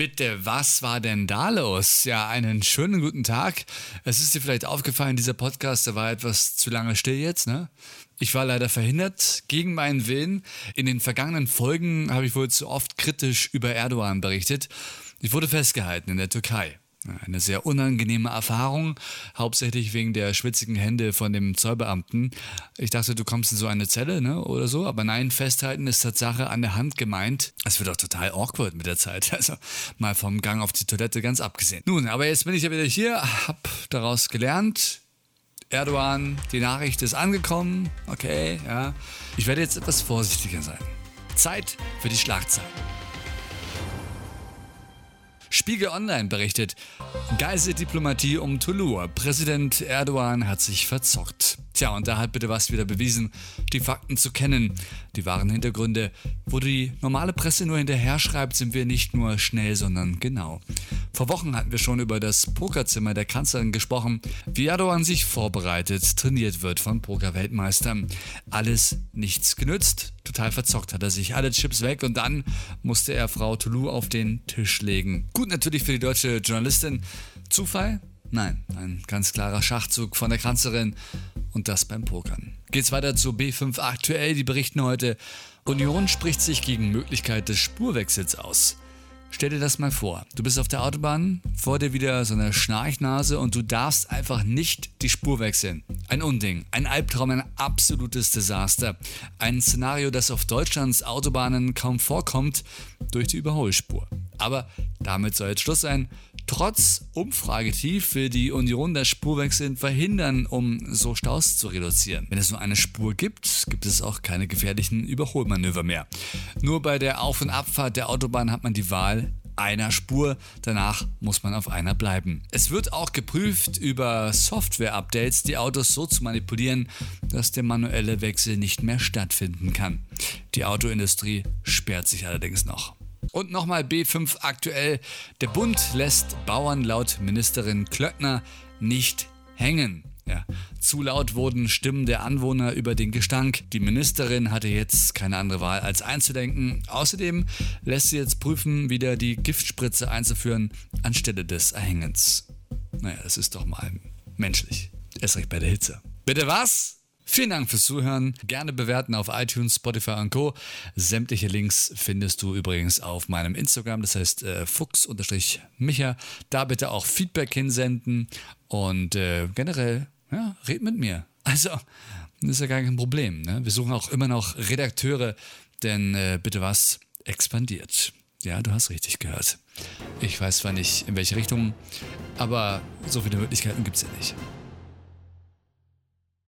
Bitte, was war denn da los? Ja, einen schönen guten Tag. Es ist dir vielleicht aufgefallen, dieser Podcast, der war etwas zu lange still jetzt, ne? Ich war leider verhindert, gegen meinen Willen. In den vergangenen Folgen habe ich wohl zu oft kritisch über Erdogan berichtet. Ich wurde festgehalten in der Türkei. Eine sehr unangenehme Erfahrung, hauptsächlich wegen der schwitzigen Hände von dem Zollbeamten. Ich dachte, du kommst in so eine Zelle, ne, oder so, aber nein, festhalten ist Tatsache an der Hand gemeint. Es wird auch total awkward mit der Zeit, also mal vom Gang auf die Toilette ganz abgesehen. Nun, aber jetzt bin ich ja wieder hier, hab daraus gelernt. Erdogan, die Nachricht ist angekommen, okay, ja. Ich werde jetzt etwas vorsichtiger sein. Zeit für die Schlagzeilen. Spiegel Online berichtet, Geiseldiplomatie um Toulouse. Präsident Erdogan hat sich verzockt. Tja, und da hat bitte was wieder bewiesen, die Fakten zu kennen. Die wahren Hintergründe, wo die normale Presse nur hinterher schreibt, sind wir nicht nur schnell, sondern genau. Vor Wochen hatten wir schon über das Pokerzimmer der Kanzlerin gesprochen, wie Erdogan sich vorbereitet, trainiert wird von Pokerweltmeistern. Alles nichts genützt, total verzockt hat er sich, alle Chips weg und dann musste er Frau Toulouse auf den Tisch legen. Gut natürlich für die deutsche Journalistin. Zufall? Nein, ein ganz klarer Schachzug von der Kanzlerin und das beim Pokern. Geht's weiter zu B5 aktuell, die berichten heute, Union spricht sich gegen Möglichkeit des Spurwechsels aus. Stell dir das mal vor. Du bist auf der Autobahn, vor dir wieder so eine Schnarchnase und du darfst einfach nicht die Spur wechseln. Ein Unding, ein Albtraum, ein absolutes Desaster. Ein Szenario, das auf Deutschlands Autobahnen kaum vorkommt durch die Überholspur. Aber damit soll jetzt Schluss sein. Trotz Umfragetief will die Union das Spurwechseln verhindern, um so Staus zu reduzieren. Wenn es nur eine Spur gibt, gibt es auch keine gefährlichen Überholmanöver mehr. Nur bei der Auf- und Abfahrt der Autobahn hat man die Wahl, einer Spur. Danach muss man auf einer bleiben. Es wird auch geprüft, über Software-Updates die Autos so zu manipulieren, dass der manuelle Wechsel nicht mehr stattfinden kann. Die Autoindustrie sperrt sich allerdings noch. Und nochmal B5 aktuell. Der Bund lässt Bauern laut Ministerin Klöckner nicht hängen. Ja, zu laut wurden Stimmen der Anwohner über den Gestank. Die Ministerin hatte jetzt keine andere Wahl als einzudenken. Außerdem lässt sie jetzt prüfen, wieder die Giftspritze einzuführen anstelle des Erhängens. Naja, das ist doch mal menschlich. Erst recht bei der Hitze. Bitte was? Vielen Dank fürs Zuhören. Gerne bewerten auf iTunes, Spotify und Co. Sämtliche Links findest du übrigens auf meinem Instagram, das heißt äh, fuchs-micha. Da bitte auch Feedback hinsenden und äh, generell, ja, red mit mir. Also, das ist ja gar kein Problem. Ne? Wir suchen auch immer noch Redakteure, denn äh, bitte was expandiert. Ja, du hast richtig gehört. Ich weiß zwar nicht, in welche Richtung, aber so viele Möglichkeiten gibt es ja nicht.